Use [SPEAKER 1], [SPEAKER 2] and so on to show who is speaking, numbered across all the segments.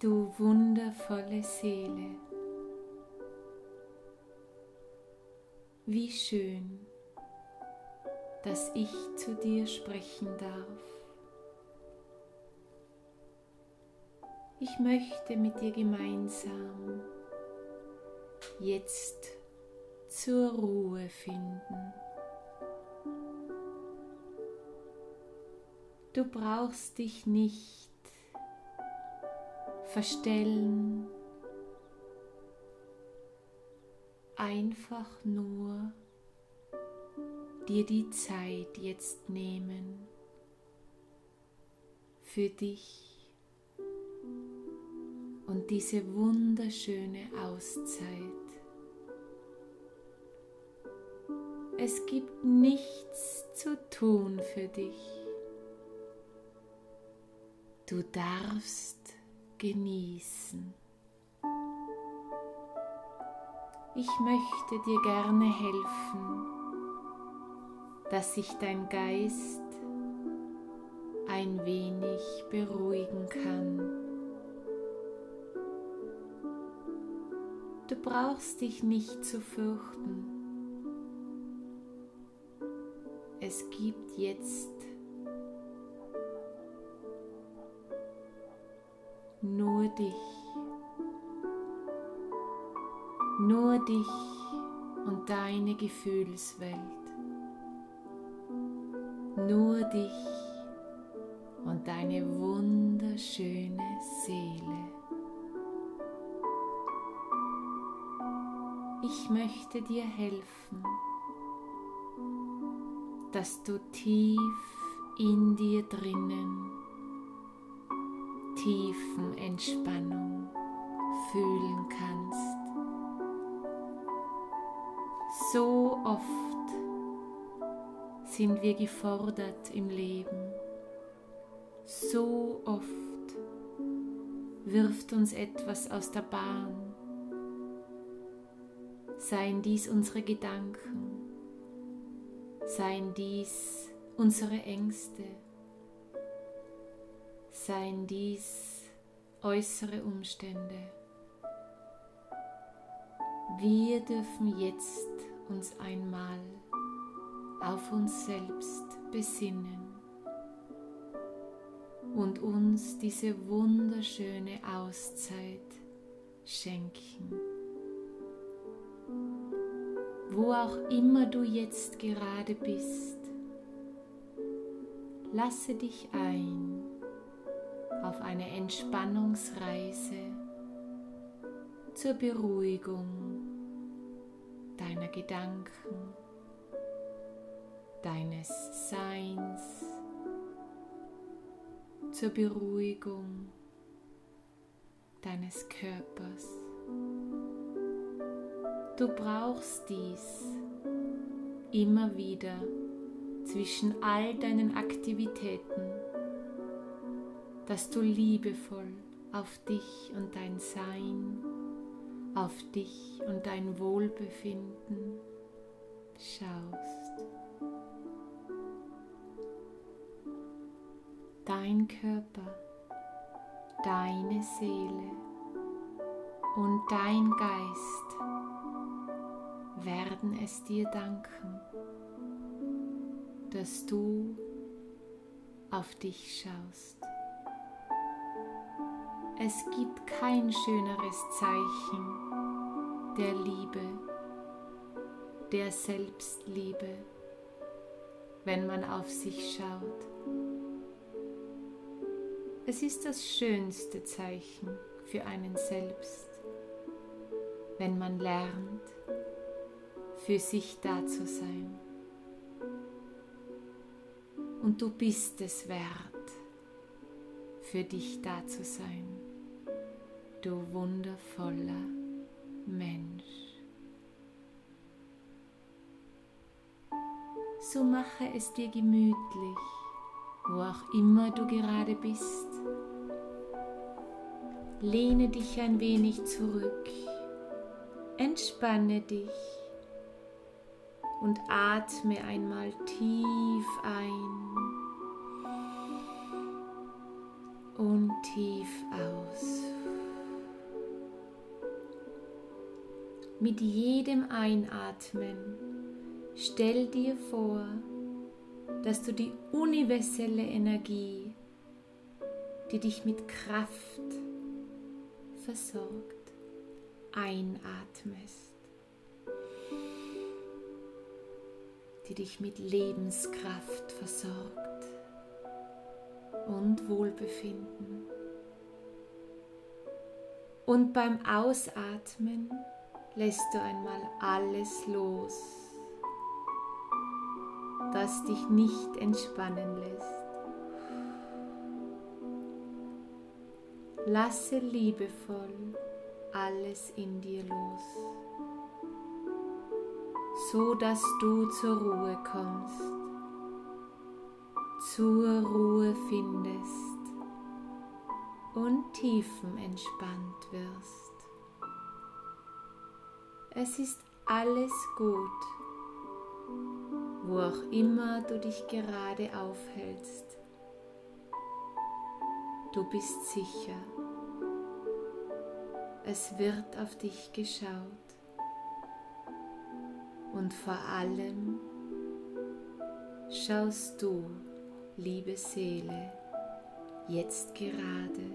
[SPEAKER 1] Du wundervolle Seele, wie schön, dass ich zu dir sprechen darf. Ich möchte mit dir gemeinsam jetzt zur Ruhe finden. Du brauchst dich nicht verstellen, einfach nur dir die Zeit jetzt nehmen für dich und diese wunderschöne Auszeit. Es gibt nichts zu tun für dich. Du darfst genießen. Ich möchte dir gerne helfen, dass sich dein Geist ein wenig beruhigen kann. Du brauchst dich nicht zu fürchten. Es gibt jetzt dich, nur dich und deine Gefühlswelt, nur dich und deine wunderschöne Seele. Ich möchte dir helfen, dass du tief in dir drinnen tiefen Entspannung fühlen kannst. So oft sind wir gefordert im Leben. So oft wirft uns etwas aus der Bahn. Seien dies unsere Gedanken, seien dies unsere Ängste, seien dies äußere Umstände. Wir dürfen jetzt uns einmal auf uns selbst besinnen und uns diese wunderschöne Auszeit schenken. Wo auch immer du jetzt gerade bist, lasse dich ein auf eine Entspannungsreise zur Beruhigung deiner Gedanken, deines Seins, zur Beruhigung deines Körpers. Du brauchst dies immer wieder zwischen all deinen Aktivitäten dass du liebevoll auf dich und dein Sein, auf dich und dein Wohlbefinden schaust. Dein Körper, deine Seele und dein Geist werden es dir danken, dass du auf dich schaust. Es gibt kein schöneres Zeichen der Liebe, der Selbstliebe, wenn man auf sich schaut. Es ist das schönste Zeichen für einen selbst, wenn man lernt, für sich da zu sein. Und du bist es wert, für dich da zu sein du wundervoller Mensch. So mache es dir gemütlich, wo auch immer du gerade bist. Lehne dich ein wenig zurück, entspanne dich und atme einmal tief ein und tief aus. Mit jedem Einatmen stell dir vor, dass du die universelle Energie, die dich mit Kraft versorgt, einatmest, die dich mit Lebenskraft versorgt und Wohlbefinden. Und beim Ausatmen lässt du einmal alles los, das dich nicht entspannen lässt. Lasse liebevoll alles in dir los, so dass du zur Ruhe kommst, zur Ruhe findest und tiefenentspannt wirst. Es ist alles gut, wo auch immer du dich gerade aufhältst. Du bist sicher. Es wird auf dich geschaut. Und vor allem schaust du, liebe Seele, jetzt gerade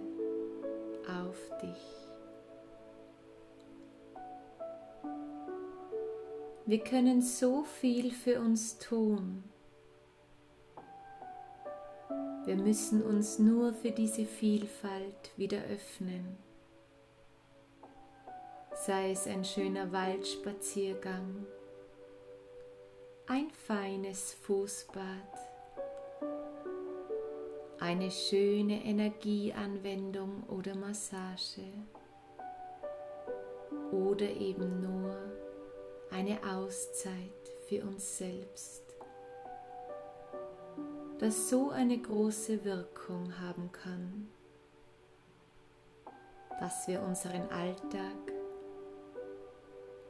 [SPEAKER 1] auf dich. Wir können so viel für uns tun wir müssen uns nur für diese Vielfalt wieder öffnen. Sei es ein schöner Waldspaziergang, ein feines Fußbad, eine schöne Energieanwendung oder Massage oder eben nur eine Auszeit für uns selbst das so eine große Wirkung haben kann, dass wir unseren Alltag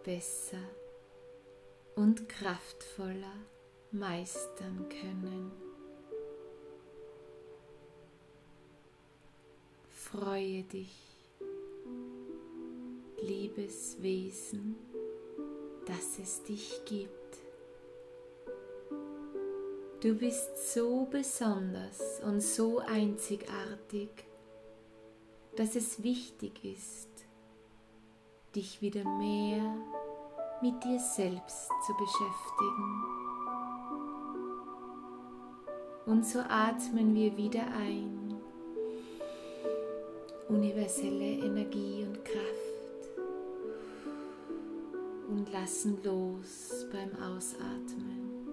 [SPEAKER 1] besser und kraftvoller meistern können. Freue dich, liebes Wesen, dass es dich gibt. Du bist so besonders und so einzigartig, dass es wichtig ist, dich wieder mehr mit dir selbst zu beschäftigen. Und so atmen wir wieder ein. Universelle Energie und Kraft. Und lassen los beim Ausatmen.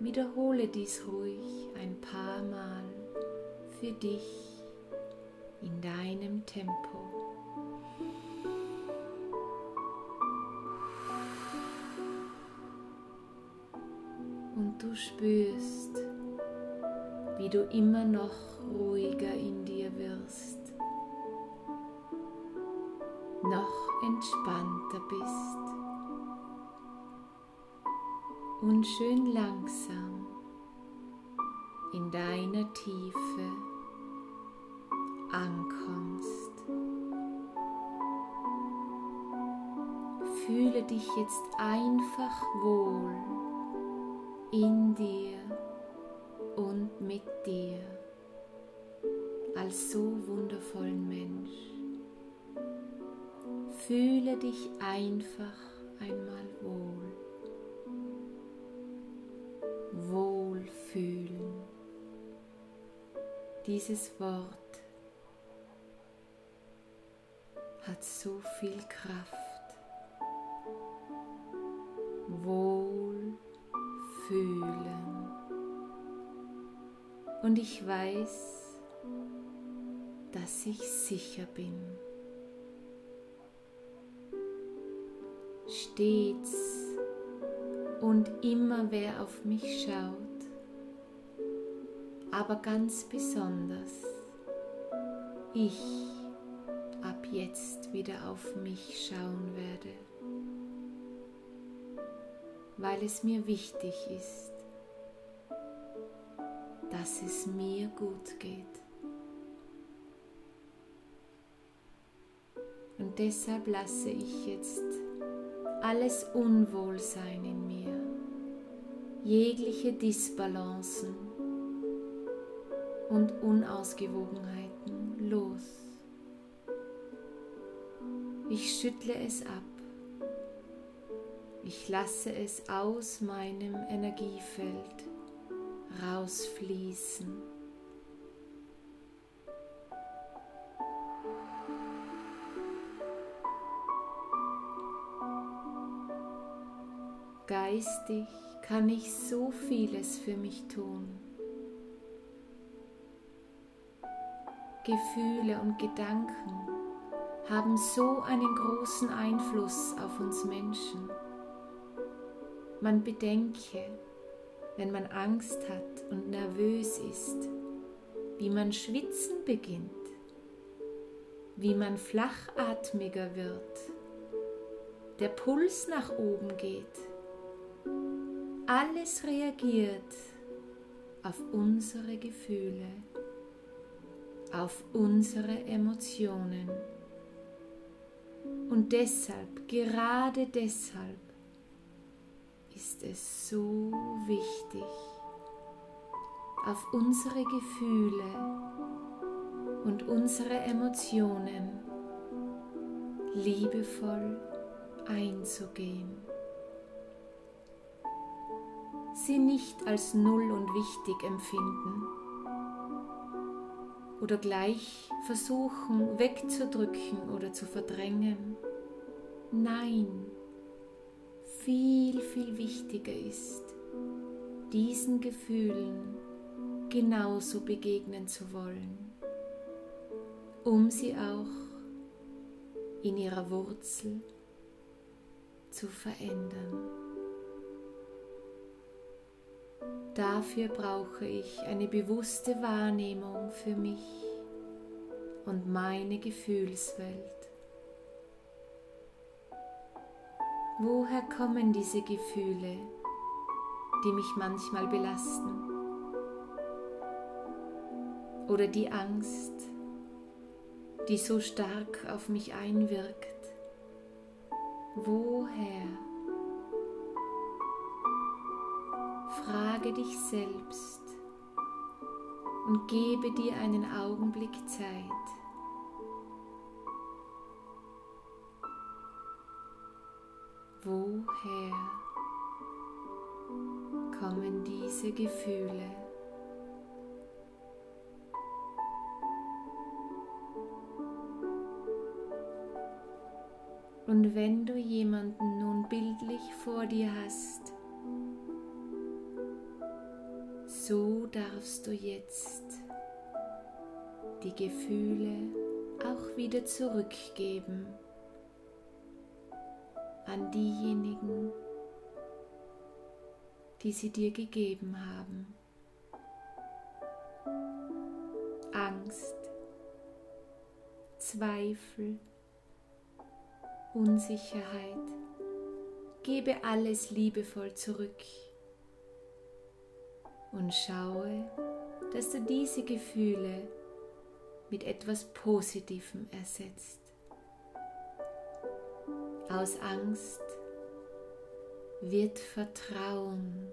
[SPEAKER 1] Wiederhole dies ruhig ein paar Mal für dich in deinem Tempo. Und du spürst, wie du immer noch ruhiger in dir wirst, entspannter bist und schön langsam in deiner Tiefe ankommst. Fühle dich jetzt einfach wohl in dir und mit dir als so wundervollen Mensch. Fühle dich einfach einmal wohl. Wohlfühlen. Dieses Wort hat so viel Kraft. Wohlfühlen. Und ich weiß, dass ich sicher bin. Stets und immer wer auf mich schaut, aber ganz besonders ich ab jetzt wieder auf mich schauen werde, weil es mir wichtig ist, dass es mir gut geht. Und deshalb lasse ich jetzt alles Unwohlsein in mir, jegliche Disbalancen und Unausgewogenheiten los. Ich schüttle es ab. Ich lasse es aus meinem Energiefeld rausfließen. Geistig kann ich so vieles für mich tun. Gefühle und Gedanken haben so einen großen Einfluss auf uns Menschen. Man bedenke, wenn man Angst hat und nervös ist, wie man schwitzen beginnt, wie man flachatmiger wird, der Puls nach oben geht alles reagiert auf unsere Gefühle, auf unsere Emotionen. Und deshalb, gerade deshalb, ist es so wichtig, auf unsere Gefühle und unsere Emotionen liebevoll einzugehen sie nicht als null und wichtig empfinden oder gleich versuchen wegzudrücken oder zu verdrängen. Nein, viel, viel wichtiger ist, diesen Gefühlen genauso begegnen zu wollen, um sie auch in ihrer Wurzel zu verändern. Dafür brauche ich eine bewusste Wahrnehmung für mich und meine Gefühlswelt. Woher kommen diese Gefühle, die mich manchmal belasten? Oder die Angst, die so stark auf mich einwirkt? Woher? Frage dich selbst und gebe dir einen Augenblick Zeit. Woher kommen diese Gefühle? Und wenn du jemanden nun bildlich vor dir hast, so darfst du jetzt die Gefühle auch wieder zurückgeben an diejenigen, die sie dir gegeben haben. Angst, Zweifel, Unsicherheit, gebe alles liebevoll zurück und schaue, dass du diese Gefühle mit etwas Positivem ersetzt. Aus Angst wird Vertrauen,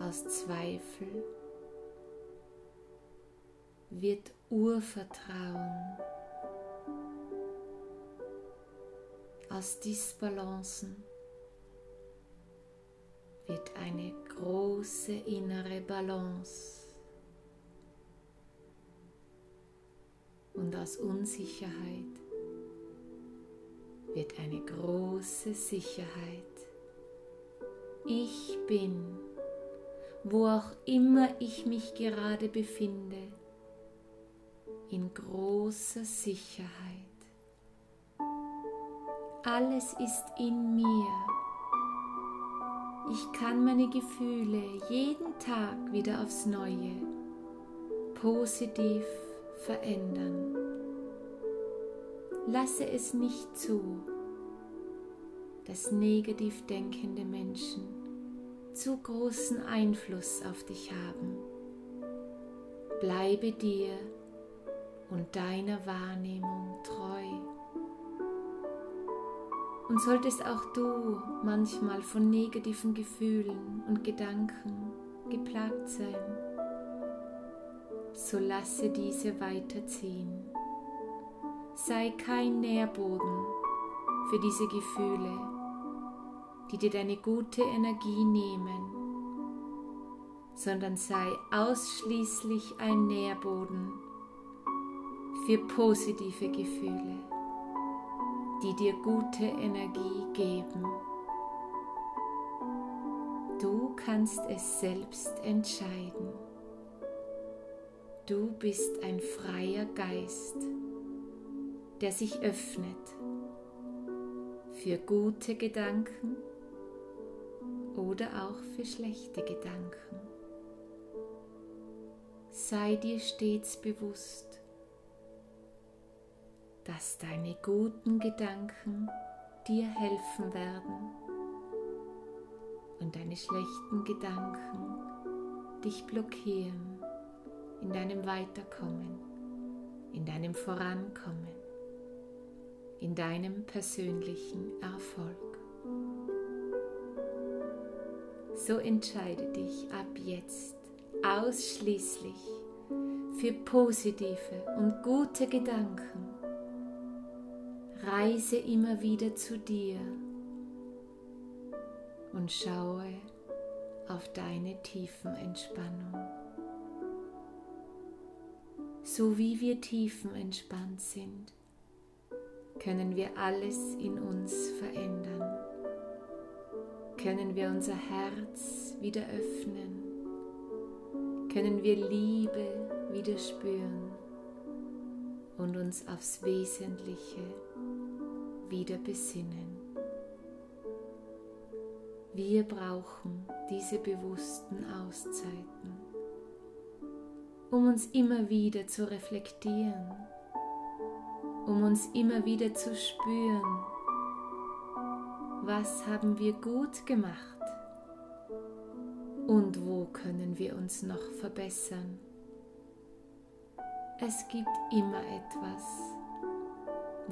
[SPEAKER 1] aus Zweifel wird Urvertrauen, aus Disbalancen wird eine große innere Balance. Und aus Unsicherheit wird eine große Sicherheit. Ich bin, wo auch immer ich mich gerade befinde, in großer Sicherheit. Alles ist in mir ich kann meine Gefühle jeden Tag wieder aufs Neue positiv verändern. Lasse es nicht zu, dass negativ denkende Menschen zu großen Einfluss auf dich haben. Bleibe dir und deiner Wahrnehmung treu. Und solltest auch du manchmal von negativen Gefühlen und Gedanken geplagt sein, so lasse diese weiterziehen. Sei kein Nährboden für diese Gefühle, die dir deine gute Energie nehmen, sondern sei ausschließlich ein Nährboden für positive Gefühle, die dir gute Energie geben. Du kannst es selbst entscheiden. Du bist ein freier Geist, der sich öffnet für gute Gedanken oder auch für schlechte Gedanken. Sei dir stets bewusst, dass deine guten Gedanken dir helfen werden und deine schlechten Gedanken dich blockieren in deinem Weiterkommen, in deinem Vorankommen, in deinem persönlichen Erfolg. So entscheide dich ab jetzt ausschließlich für positive und gute Gedanken. Reise immer wieder zu dir und schaue auf deine tiefen Entspannung so wie wir tiefenentspannt sind, können wir alles in uns verändern. Können wir unser Herz wieder öffnen. Können wir Liebe wieder spüren und uns aufs Wesentliche wieder besinnen. Wir brauchen diese bewussten Auszeiten um uns immer wieder zu reflektieren, um uns immer wieder zu spüren, was haben wir gut gemacht und wo können wir uns noch verbessern. Es gibt immer etwas,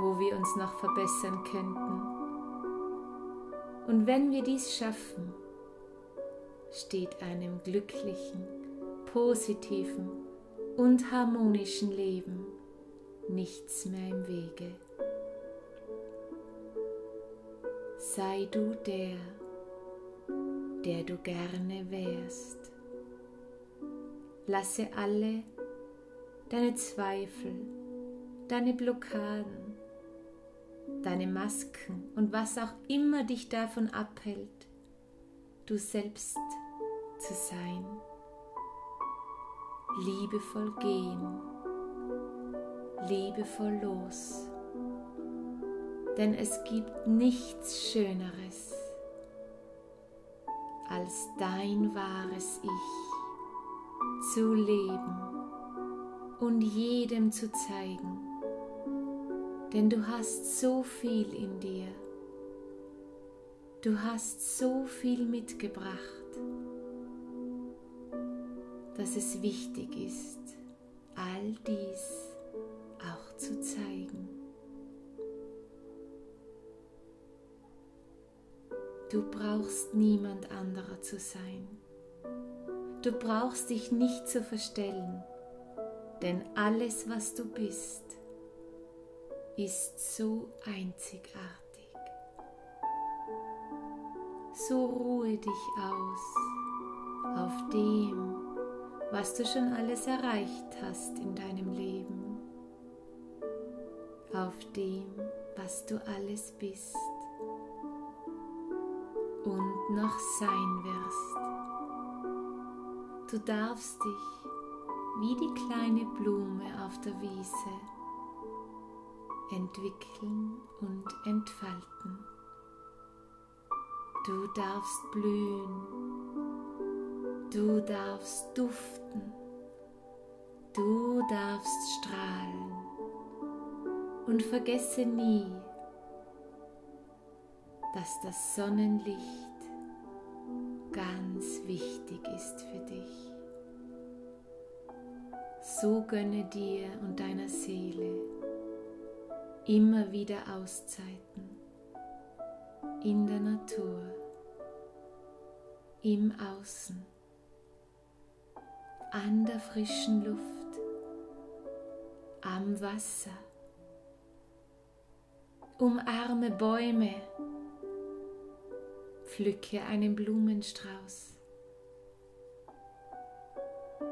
[SPEAKER 1] wo wir uns noch verbessern könnten. Und wenn wir dies schaffen, steht einem glücklichen, positiven und harmonischen Leben nichts mehr im Wege. Sei du der, der du gerne wärst. Lasse alle deine Zweifel, deine Blockaden, deine Masken und was auch immer dich davon abhält, du selbst zu sein liebevoll gehen, liebevoll los. Denn es gibt nichts Schöneres, als dein wahres Ich zu leben und jedem zu zeigen. Denn du hast so viel in dir. Du hast so viel mitgebracht dass es wichtig ist, all dies auch zu zeigen. Du brauchst niemand anderer zu sein. Du brauchst dich nicht zu verstellen, denn alles, was du bist, ist so einzigartig. So ruhe dich aus auf dem, was du schon alles erreicht hast in deinem Leben, auf dem, was du alles bist und noch sein wirst. Du darfst dich wie die kleine Blume auf der Wiese entwickeln und entfalten. Du darfst blühen Du darfst duften. Du darfst strahlen. Und vergesse nie, dass das Sonnenlicht ganz wichtig ist für dich. So gönne dir und deiner Seele immer wieder Auszeiten. In der Natur, im Außen, an der frischen Luft, am Wasser. Umarme Bäume, pflücke einen Blumenstrauß.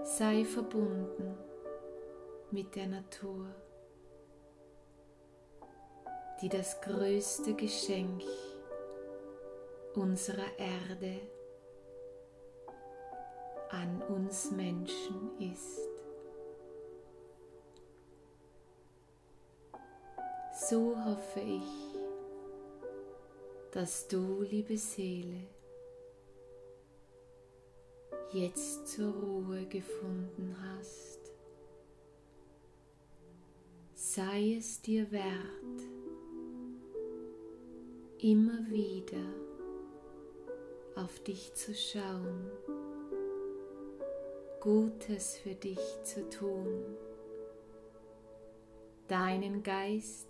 [SPEAKER 1] Sei verbunden mit der Natur, die das größte Geschenk unserer Erde an uns Menschen ist. So hoffe ich, dass du, liebe Seele, jetzt zur Ruhe gefunden hast. Sei es dir wert, immer wieder auf dich zu schauen, Gutes für dich zu tun, deinen Geist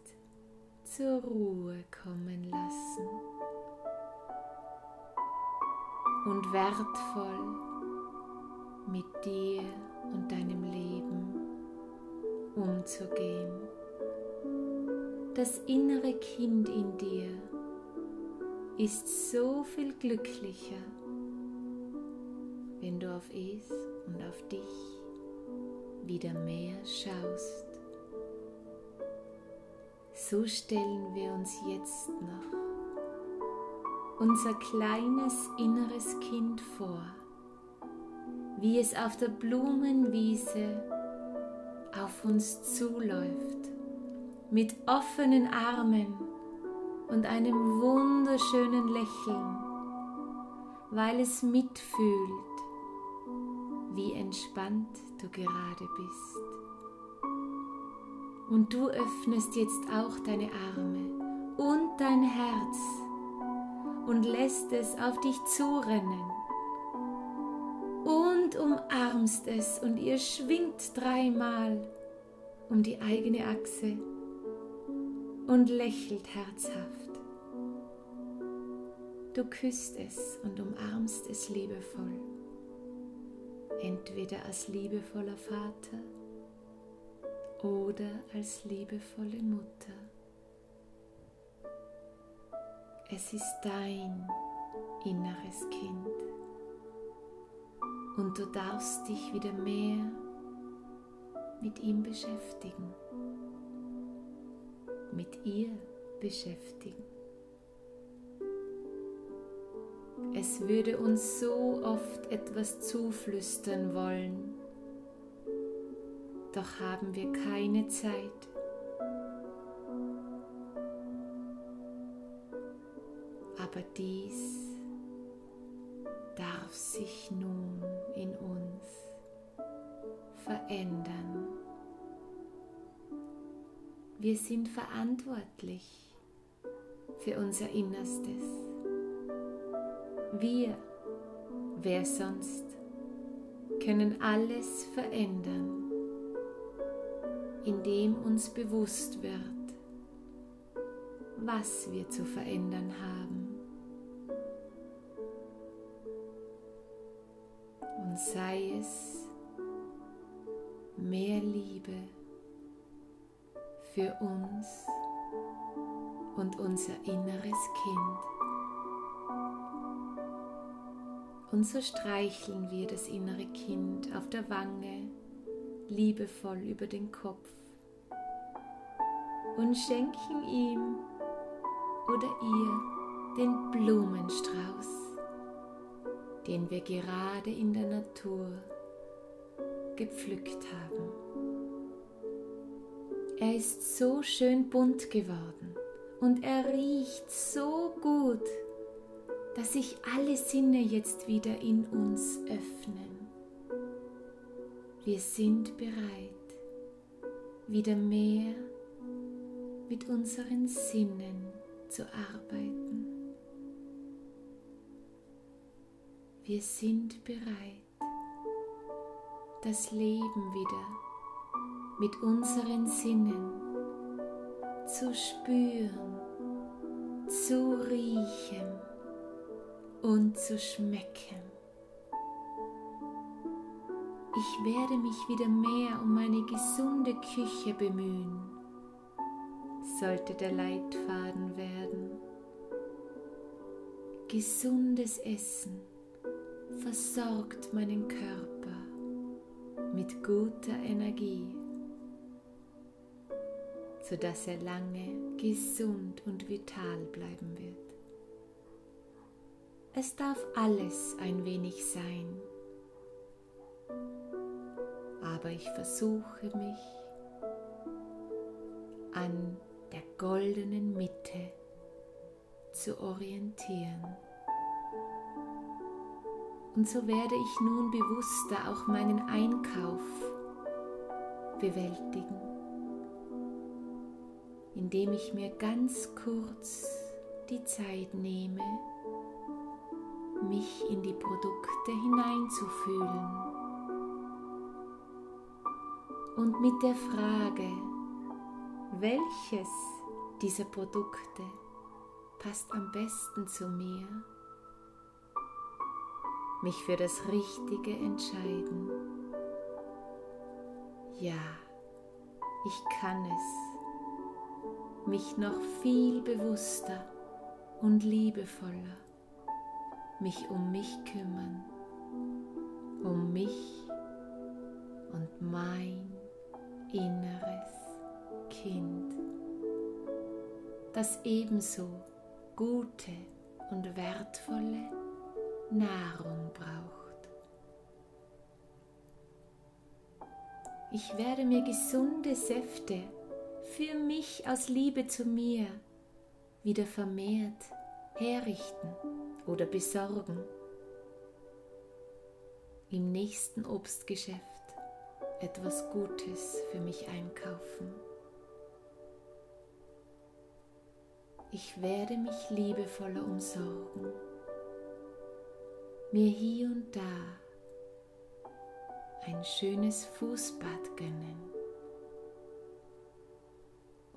[SPEAKER 1] zur Ruhe kommen lassen und wertvoll mit dir und deinem Leben umzugehen. Das innere Kind in dir ist so viel glücklicher, wenn du auf es und auf dich wieder mehr schaust. So stellen wir uns jetzt noch unser kleines inneres Kind vor, wie es auf der Blumenwiese auf uns zuläuft, mit offenen Armen und einem wunderschönen Lächeln, weil es mitfühlt, wie entspannt du gerade bist. Und du öffnest jetzt auch deine Arme und dein Herz und lässt es auf dich zurennen und umarmst es und ihr schwingt dreimal um die eigene Achse und lächelt herzhaft. Du küsst es und umarmst es liebevoll, entweder als liebevoller Vater oder als liebevolle Mutter. Es ist dein inneres Kind und du darfst dich wieder mehr mit ihm beschäftigen, mit ihr beschäftigen. Es würde uns so oft etwas zuflüstern wollen, doch haben wir keine Zeit. Aber dies darf sich nun in uns verändern. Wir sind verantwortlich für unser Innerstes. Wir, wer sonst, können alles verändern indem uns bewusst wird, was wir zu verändern haben. Und sei es mehr Liebe für uns und unser inneres Kind. Und so streicheln wir das innere Kind auf der Wange liebevoll über den Kopf und schenken ihm oder ihr den Blumenstrauß, den wir gerade in der Natur gepflückt haben. Er ist so schön bunt geworden und er riecht so gut, dass sich alle Sinne jetzt wieder in uns öffnen. Wir sind bereit, wieder mehr mit unseren Sinnen zu arbeiten. Wir sind bereit, das Leben wieder mit unseren Sinnen zu spüren, zu riechen und zu schmecken. Ich werde mich wieder mehr um meine gesunde Küche bemühen, sollte der Leitfaden werden. Gesundes Essen versorgt meinen Körper mit guter Energie, sodass er lange gesund und vital bleiben wird. Es darf alles ein wenig sein aber ich versuche mich an der goldenen Mitte zu orientieren. Und so werde ich nun bewusster auch meinen Einkauf bewältigen, indem ich mir ganz kurz die Zeit nehme, mich in die Produkte hineinzufühlen und mit der Frage, welches dieser Produkte passt am besten zu mir, mich für das Richtige entscheiden. Ja, ich kann es, mich noch viel bewusster und liebevoller mich um mich kümmern, um mich und mein inneres Kind, das ebenso gute und wertvolle Nahrung braucht. Ich werde mir gesunde Säfte für mich aus Liebe zu mir wieder vermehrt herrichten oder besorgen. Im nächsten Obstgeschäft etwas Gutes für mich einkaufen. Ich werde mich liebevoller umsorgen, mir hier und da ein schönes Fußbad gönnen,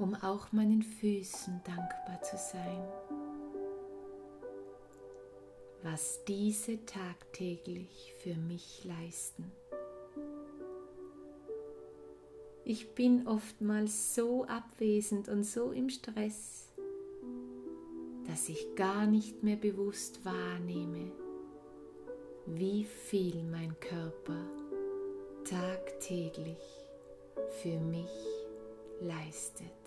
[SPEAKER 1] um auch meinen Füßen dankbar zu sein, was diese tagtäglich für mich leisten. Ich bin oftmals so abwesend und so im Stress, dass ich gar nicht mehr bewusst wahrnehme, wie viel mein Körper tagtäglich für mich leistet.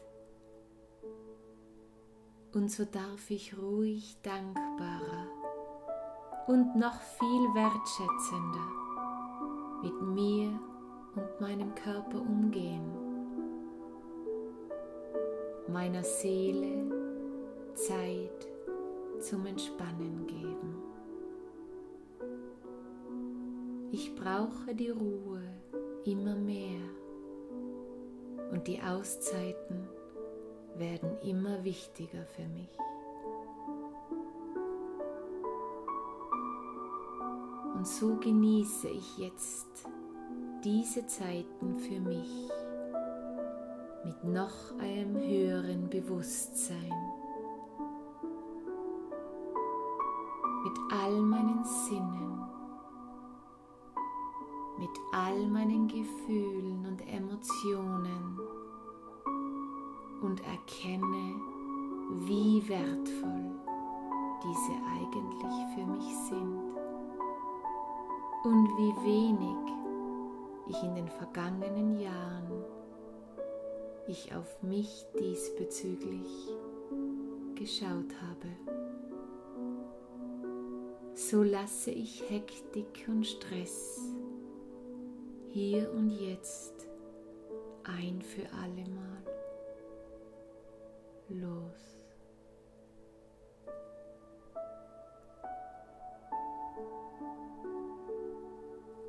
[SPEAKER 1] Und so darf ich ruhig dankbarer und noch viel wertschätzender mit mir und meinem Körper umgehen, meiner Seele Zeit zum Entspannen geben. Ich brauche die Ruhe immer mehr und die Auszeiten werden immer wichtiger für mich. Und so genieße ich jetzt diese Zeiten für mich mit noch einem höheren Bewusstsein, auf mich diesbezüglich geschaut habe. So lasse ich Hektik und Stress hier und jetzt ein für allemal los.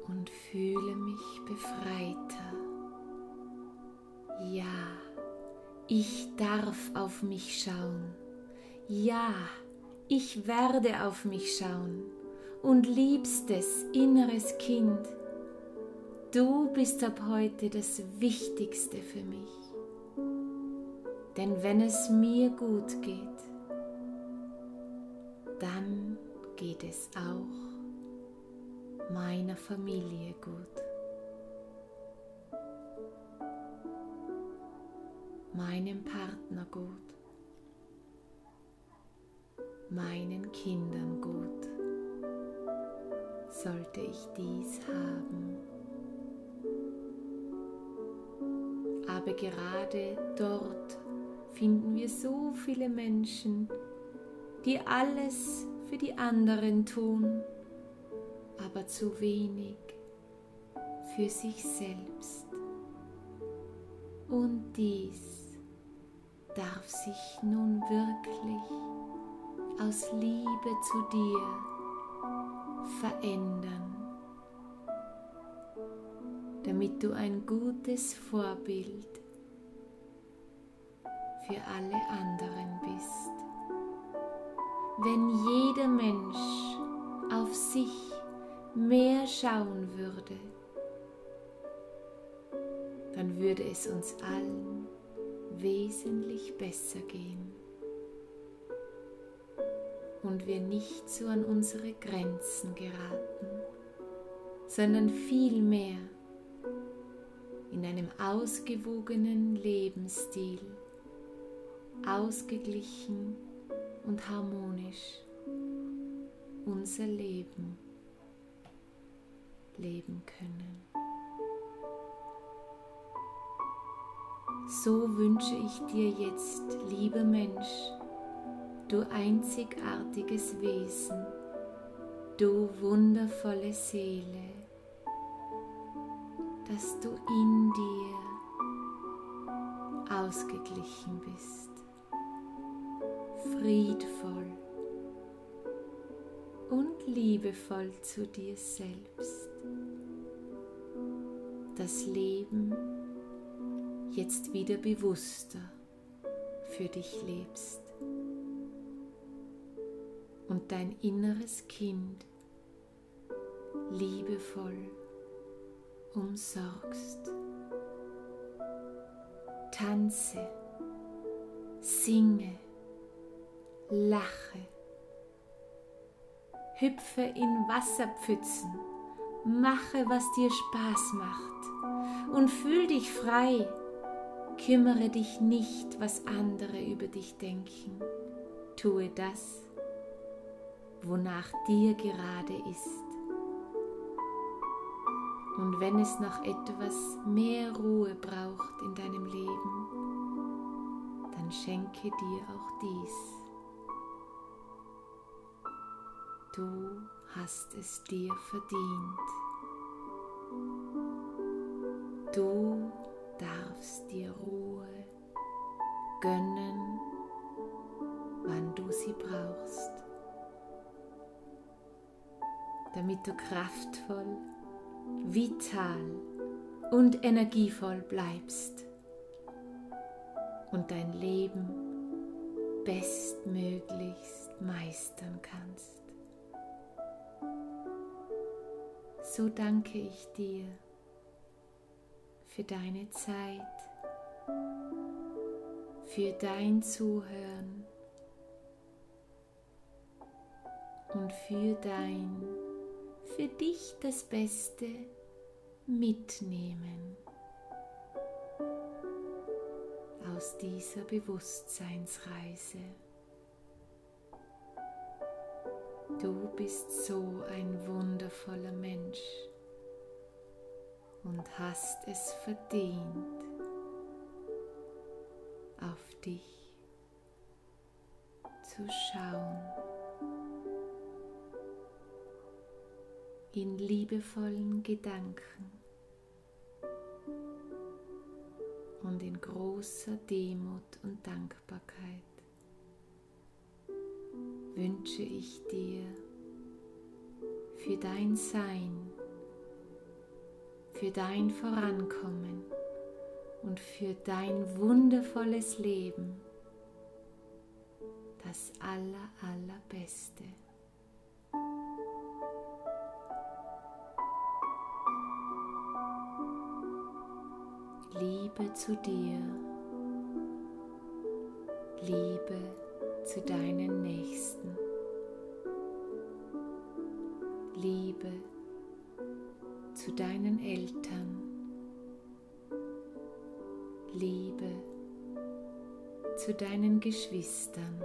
[SPEAKER 1] und fühle mich befreiter. Ja, ich darf auf mich schauen. Ja, ich werde auf mich schauen und liebstes inneres Kind, du bist ab heute das Wichtigste für mich. Denn wenn es mir gut geht, dann geht es auch meiner Familie gut. Meinem Partner gut, meinen Kindern gut, sollte ich dies haben. Aber gerade dort finden wir so viele Menschen, die alles für die anderen tun, aber zu wenig für sich selbst. Und dies darf sich nun wirklich aus Liebe zu dir verändern, damit du ein gutes Vorbild für alle anderen bist. Wenn jeder Mensch auf sich mehr schauen würde, dann würde es uns allen wesentlich besser gehen und wir nicht so an unsere Grenzen geraten, sondern vielmehr in einem ausgewogenen Lebensstil ausgeglichen und harmonisch unser Leben leben können. So wünsche ich dir jetzt, lieber Mensch, du einzigartiges Wesen, du wundervolle Seele, dass du in dir ausgeglichen bist friedvoll und liebevoll zu dir selbst. Das Leben jetzt wieder bewusster für dich lebst und dein inneres Kind liebevoll umsorgst. Tanze, singe, lache, hüpfe in Wasserpfützen, mache, was dir Spaß macht und fühl dich frei. Kümmere dich nicht, was andere über dich denken. Tue das, wonach dir gerade ist. Und wenn es noch etwas mehr Ruhe braucht in deinem Leben, dann schenke dir auch dies. Du hast es dir verdient. Du darfst dir Ruhe gönnen, wann du sie brauchst, damit du kraftvoll, vital und energievoll bleibst und dein Leben bestmöglichst meistern kannst. So danke ich dir für deine Zeit, für dein Zuhören und für dein, für dich das Beste mitnehmen aus dieser Bewusstseinsreise. Du bist so ein wundervoller Mensch und hast es verdient, auf dich zu schauen. In liebevollen Gedanken und in großer Demut und Dankbarkeit wünsche ich dir für dein Sein, für dein Vorankommen und für dein wundervolles Leben. Das aller, allerbeste. Liebe zu dir, Liebe zu deinen Nächsten, Liebe zu deinen Eltern, Liebe zu deinen Geschwistern,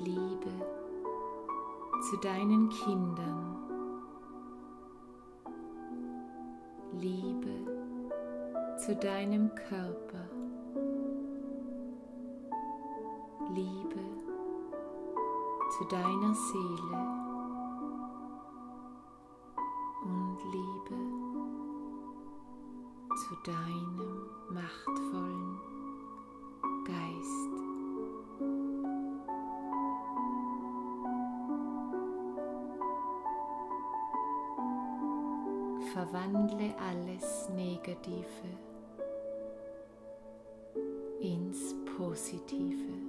[SPEAKER 1] Liebe zu deinen Kindern, Liebe zu deinem Körper, Liebe zu deiner Seele und Liebe zu deinem machtvollen Geist. Verwandle alles Negative ins Positive